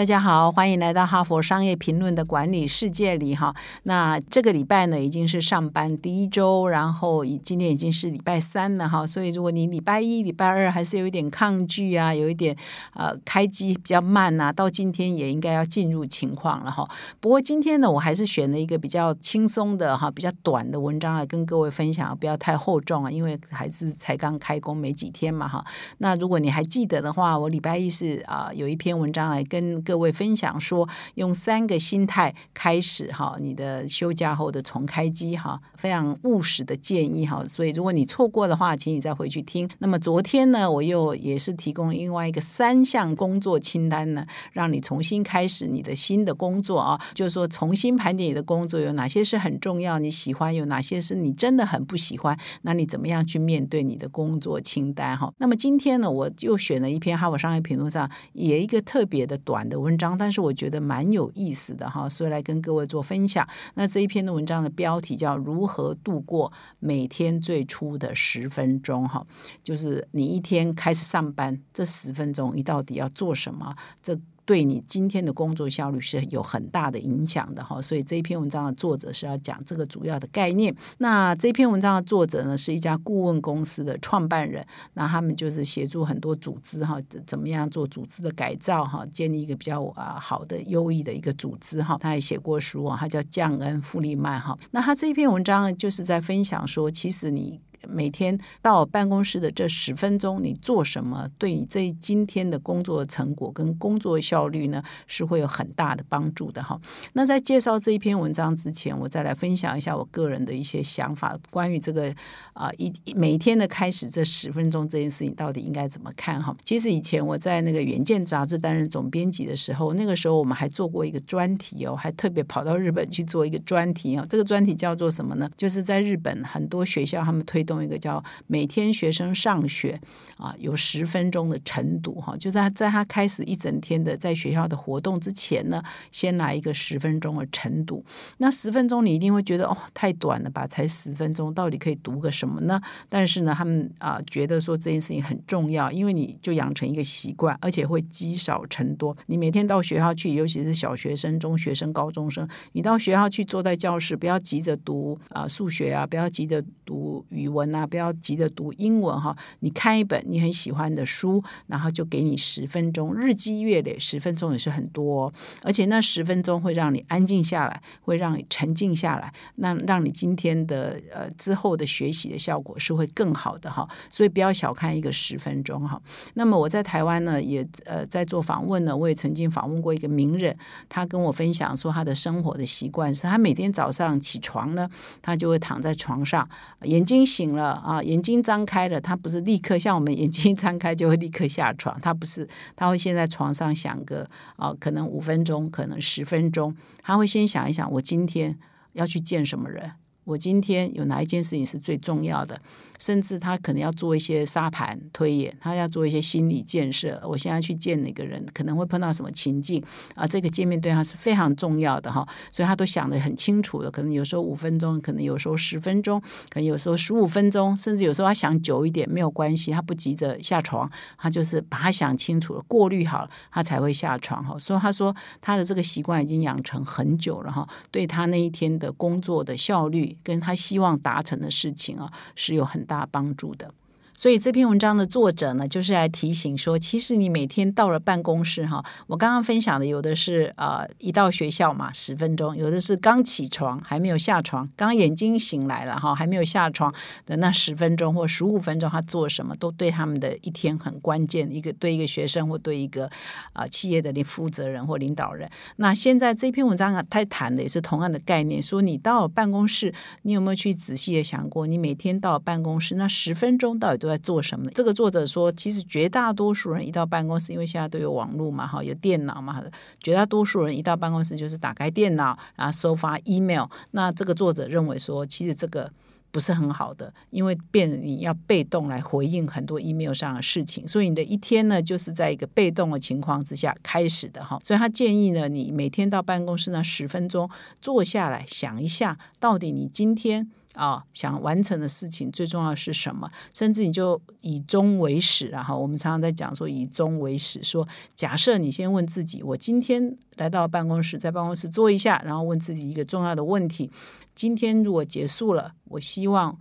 大家好，欢迎来到哈佛商业评论的管理世界里哈。那这个礼拜呢，已经是上班第一周，然后今天已经是礼拜三了哈。所以如果你礼拜一、礼拜二还是有一点抗拒啊，有一点呃开机比较慢呐，到今天也应该要进入情况了哈。不过今天呢，我还是选了一个比较轻松的哈、比较短的文章来跟各位分享，不要太厚重啊，因为还是才刚开工没几天嘛哈。那如果你还记得的话，我礼拜一是啊、有一篇文章来跟各位分享说，用三个心态开始哈，你的休假后的重开机哈，非常务实的建议哈。所以如果你错过的话，请你再回去听。那么昨天呢，我又也是提供另外一个三项工作清单呢，让你重新开始你的新的工作啊，就是说重新盘点你的工作有哪些是很重要，你喜欢有哪些是你真的很不喜欢，那你怎么样去面对你的工作清单哈？那么今天呢，我又选了一篇《哈佛商业评论》上也一个特别的短的文章，但是我觉得蛮有意思的哈，所以来跟各位做分享。那这一篇的文章的标题叫《如何度过每天最初的十分钟》哈，就是你一天开始上班这十分钟，你到底要做什么？这对你今天的工作效率是有很大的影响的哈，所以这篇文章的作者是要讲这个主要的概念。那这篇文章的作者呢，是一家顾问公司的创办人，那他们就是协助很多组织哈，怎么样做组织的改造哈，建立一个比较啊好的优异的一个组织哈。他也写过书啊，他叫降恩·富利曼哈。那他这篇文章就是在分享说，其实你。每天到办公室的这十分钟，你做什么，对你这今天的工作成果跟工作效率呢，是会有很大的帮助的哈。那在介绍这一篇文章之前，我再来分享一下我个人的一些想法，关于这个啊一每一天的开始这十分钟这件事情，到底应该怎么看哈？其实以前我在那个《远见》杂志担任总编辑的时候，那个时候我们还做过一个专题哦，还特别跑到日本去做一个专题哦。这个专题叫做什么呢？就是在日本很多学校他们推动一个叫每天学生上学啊，有十分钟的晨读哈，就在在他开始一整天的在学校的活动之前呢，先来一个十分钟的晨读。那十分钟你一定会觉得哦太短了吧，才十分钟，到底可以读个什么呢？但是呢，他们啊、觉得说这件事情很重要，因为你就养成一个习惯，而且会积少成多。你每天到学校去，尤其是小学生、中学生、高中生，你到学校去坐在教室，不要急着读啊、数学啊，不要急着读语文啊，不要急着读英文哈。你看一本你很喜欢的书，然后就给你十分钟，日积月累，十分钟也是很多、而且那十分钟会让你安静下来，会让你沉静下来，那让你今天的呃之后的学习的效果是会更好的哈。所以不要小看一个十分钟哈。那么我在台湾呢，也呃在做访问呢，我也曾经访问过一个名人，他跟我分享说他的生活的习惯是他每天早上起床呢，他就会躺在床上，眼睛醒了啊，眼睛张开了，他不是立刻像我们眼睛张开就会立刻下床，他不是，他会先在床上想个啊，可能五分钟，可能十分钟，他会先想一想，我今天要去见什么人。我今天有哪一件事情是最重要的？甚至他可能要做一些沙盘推演，他要做一些心理建设。我现在去见哪个人，可能会碰到什么情境啊？这个见面对他是非常重要的哈，所以他都想得很清楚的。可能有时候五分钟，可能有时候十分钟，可能有时候十五分钟，甚至有时候他想久一点没有关系，他不急着下床，他就是把他想清楚了，过滤好了，他才会下床哈。所以他说他的这个习惯已经养成很久了哈，对他那一天的工作的效率跟他希望达成的事情啊，是有很大帮助的。所以这篇文章的作者呢，就是来提醒说，其实你每天到了办公室哈，我刚刚分享的有的是呃一到学校嘛十分钟，有的是刚起床还没有下床，刚眼睛醒来了哈，还没有下床的那十分钟或十五分钟，他做什么都对他们的一天很关键。一个对一个学生或对一个啊、呃企业的负责人或领导人。那现在这篇文章啊，他谈的也是同样的概念，说你到办公室，你有没有去仔细的想过，你每天到办公室那十分钟到底都在做什么呢？这个作者说，其实绝大多数人一到办公室，因为现在都有网络嘛，哈，有电脑嘛，绝大多数人一到办公室就是打开电脑，然后收发 email。那这个作者认为说，其实这个不是很好的，因为变你要被动来回应很多 email 上的事情，所以你的一天呢，就是在一个被动的情况之下开始的哈。所以他建议呢，你每天到办公室呢十分钟坐下来想一下，到底你今天。啊，想完成的事情最重要是什么？甚至你就以终为始，然后我们常常在讲说以终为始。说假设你先问自己，我今天来到办公室，在办公室坐一下，然后问自己一个重要的问题：今天如果结束了，我希望。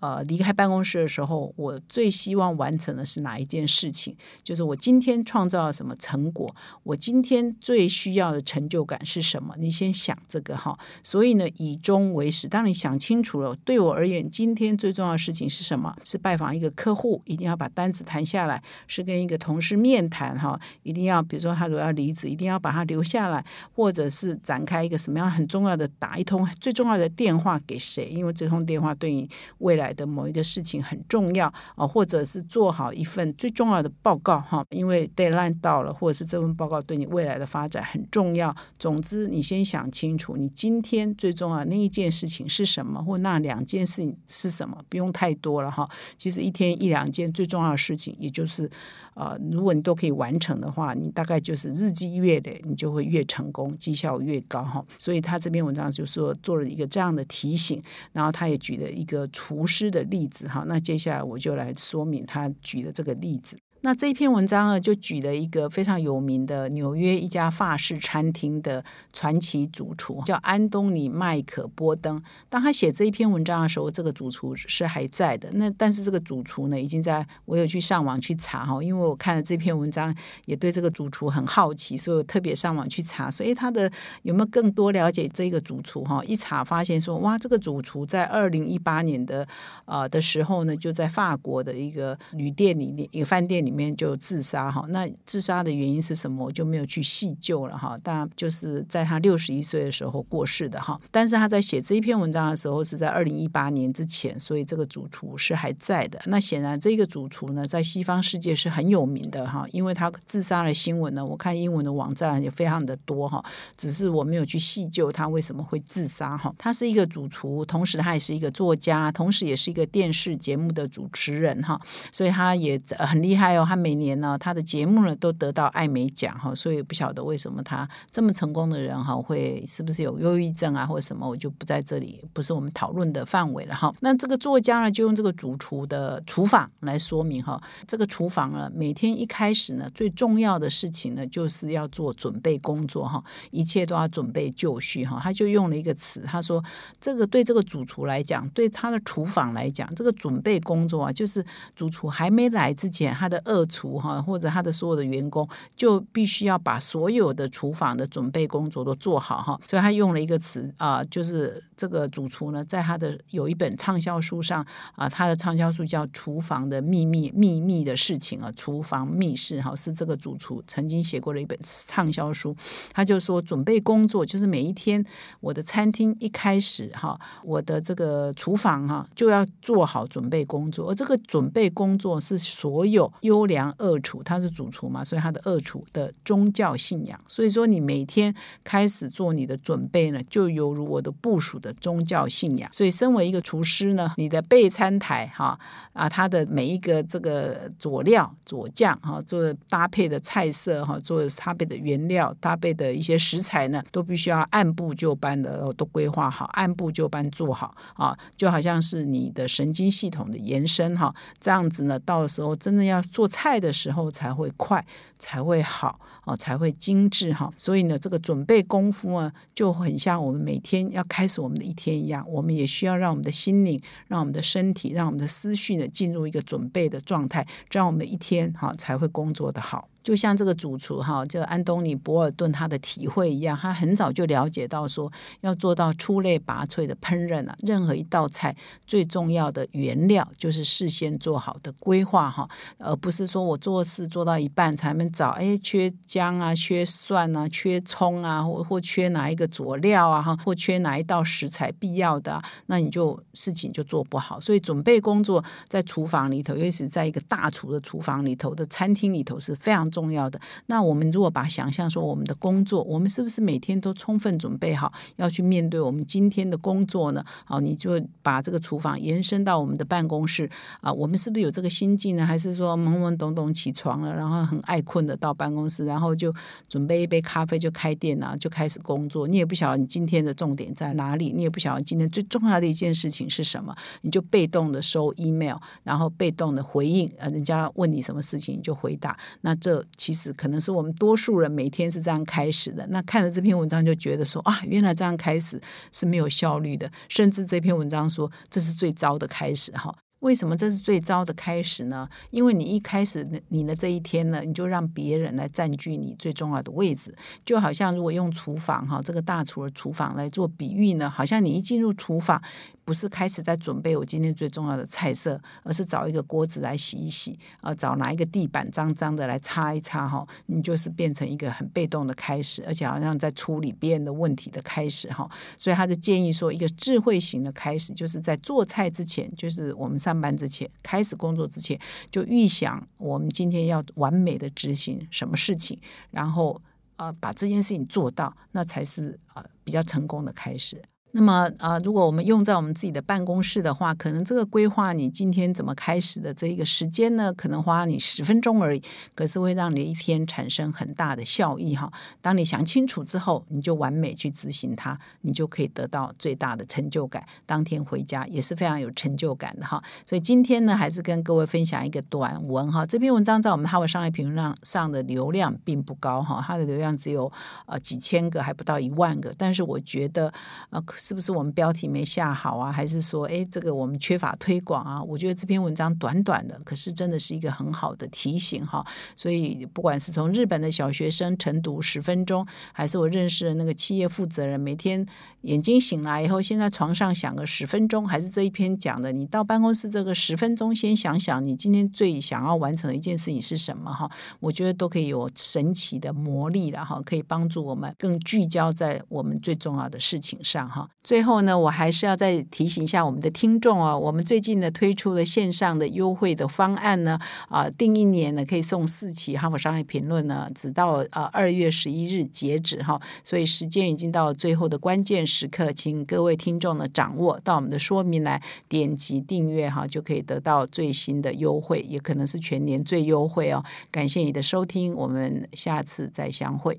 呃，离开办公室的时候，我最希望完成的是哪一件事情？就是我今天创造了什么成果？我今天最需要的成就感是什么？你先想这个哈。所以呢，以终为始。当你想清楚了，对我而言，今天最重要的事情是什么？是拜访一个客户，一定要把单子谈下来；是跟一个同事面谈哈，一定要，比如说他如果要离职，一定要把他留下来；或者是展开一个什么样很重要的打一通最重要的电话给谁？因为这通电话对你未来。的某一个事情很重要啊，或者是做好一份最重要的报告哈，因为 deadline 到了，或者是这份报告对你未来的发展很重要。总之，你先想清楚，你今天最重要的那一件事情是什么，或那两件事情是什么，不用太多了哈。其实一天一两件最重要的事情，也就是。呃，如果你都可以完成的话，你大概就是日积月累，你就会越成功，绩效越高哈。所以他这篇文章就说做了一个这样的提醒，然后他也举了一个厨师的例子哈。那接下来我就来说明他举的这个例子。那这一篇文章呢，就举了一个非常有名的纽约一家法式餐厅的传奇主厨，叫安东尼麦克波登。当他写这一篇文章的时候，这个主厨是还在的。那但是这个主厨呢，已经在我有去上网去查哈，因为我看了这篇文章，也对这个主厨很好奇，所以我特别上网去查，所以他的有没有更多了解这个主厨哈？一查发现说，哇，这个主厨在二零一八年的呃的时候呢，就在法国的一个旅店里面，一个饭店里。面就自杀哈，那自杀的原因是什么？我就没有去细究了哈。当然就是在他六十一岁的时候过世的哈。但是他在写这一篇文章的时候是在二零一八年之前，所以这个主厨是还在的。那显然这个主厨呢，在西方世界是很有名的哈，因为他自杀的新闻呢，我看英文的网站也非常的多哈。只是我没有去细究他为什么会自杀哈。他是一个主厨，同时他也是一个作家，同时也是一个电视节目的主持人哈。所以他也很厉害哦。他每年呢，他的节目呢都得到艾美奖哈，所以不晓得为什么他这么成功的人哈，会是不是有忧郁症啊或者什么，我就不在这里，不是我们讨论的范围了哈。那这个作家呢，就用这个主厨的厨房来说明哈，这个厨房呢，每天一开始呢，最重要的事情呢，就是要做准备工作哈，一切都要准备就绪哈。他就用了一个词，他说这个对这个主厨来讲，对他的厨房来讲，这个准备工作啊，就是主厨还没来之前，他的。二厨哈，或者他的所有的员工就必须要把所有的厨房的准备工作都做好哈，所以他用了一个词啊，就是这个主厨呢，在他的有一本畅销书上啊，他的畅销书叫《厨房的秘密》，秘密的事情啊，厨房密室哈，是这个主厨曾经写过的一本畅销书。他就说，准备工作就是每一天我的餐厅一开始哈，我的这个厨房哈就要做好准备工作，而这个准备工作是所有优优良二厨，他是主厨嘛，所以他的二厨的宗教信仰。所以说，你每天开始做你的准备呢，就犹如我的部署的宗教信仰。所以，身为一个厨师呢，你的备餐台哈啊，他的每一个这个佐料、佐酱哈，做搭配的菜色哈，做搭配的原料、搭配的一些食材呢，都必须要按部就班的都规划好，按部就班做好啊，就好像是你的神经系统的延伸哈。这样子呢，到时候真的要做。菜的时候才会快，才会好哦，才会精致哈。所以呢，这个准备功夫啊，就很像我们每天要开始我们的一天一样。我们也需要让我们的心灵、让我们的身体、让我们的思绪呢，进入一个准备的状态，这样我们一天哈才会工作的好。就像这个主厨哈，这安东尼·博尔顿他的体会一样，他很早就了解到说，要做到出类拔萃的烹饪啊，任何一道菜最重要的原料就是事先做好的规划哈，而不是说我做事做到一半才能找，哎，缺姜啊，缺蒜啊，缺葱啊，或或缺哪一个佐料啊，哈，或缺哪一道食材必要的，那你就事情就做不好。所以准备工作在厨房里头，尤其是在一个大厨的厨房里头的餐厅里头是非常。重要的。那我们如果把想象说我们的工作，我们是不是每天都充分准备好要去面对我们今天的工作呢？好，你就把这个厨房延伸到我们的办公室啊，我们是不是有这个心境呢？还是说懵懵懂懂起床了，然后很爱困的到办公室，然后就准备一杯咖啡就开电脑就开始工作？你也不晓得你今天的重点在哪里，你也不晓得今天最重要的一件事情是什么，你就被动的收 email，然后被动的回应，呃，人家问你什么事情你就回答。那这其实可能是我们多数人每天是这样开始的。那看了这篇文章就觉得说啊，原来这样开始是没有效率的，甚至这篇文章说这是最糟的开始哈。为什么这是最糟的开始呢？因为你一开始你的这一天呢，你就让别人来占据你最重要的位置，就好像如果用厨房哈这个大厨的厨房来做比喻呢，好像你一进入厨房。不是开始在准备我今天最重要的菜色，而是找一个锅子来洗一洗，啊，找拿一个地板脏脏的来擦一擦哈，你就是变成一个很被动的开始，而且好像在处理别人的问题的开始哈。所以他就建议说，一个智慧型的开始，就是在做菜之前，就是我们上班之前，开始工作之前，就预想我们今天要完美的执行什么事情，然后啊把这件事情做到，那才是啊比较成功的开始。那么啊，如果我们用在我们自己的办公室的话，可能这个规划你今天怎么开始的这一个时间呢，可能花你十分钟而已，可是会让你一天产生很大的效益哈。当你想清楚之后，你就完美去执行它，你就可以得到最大的成就感。当天回家也是非常有成就感的哈。所以今天呢，还是跟各位分享一个短文哈。这篇文章在我们哈佛商业评论上的流量并不高哈，它的流量只有呃几千个，还不到一万个。但是我觉得呃。是不是我们标题没下好啊？还是说，哎，这个我们缺乏推广啊？我觉得这篇文章短短的，可是真的是一个很好的提醒哈。所以，不管是从日本的小学生晨读十分钟，还是我认识的那个企业负责人，每天眼睛醒来以后，先在床上想个十分钟，还是这一篇讲的，你到办公室这个十分钟，先想想你今天最想要完成的一件事情是什么哈。我觉得都可以有神奇的魔力了哈，可以帮助我们更聚焦在我们最重要的事情上哈。最后呢，我还是要再提醒一下我们的听众哦，我们最近呢推出了线上的优惠的方案呢，啊，订一年呢可以送四期《哈佛商业评论》呢，直到呃二月十一日截止哈，所以时间已经到了最后的关键时刻，请各位听众呢掌握到我们的说明来点击订阅哈，就可以得到最新的优惠，也可能是全年最优惠哦。感谢你的收听，我们下次再相会。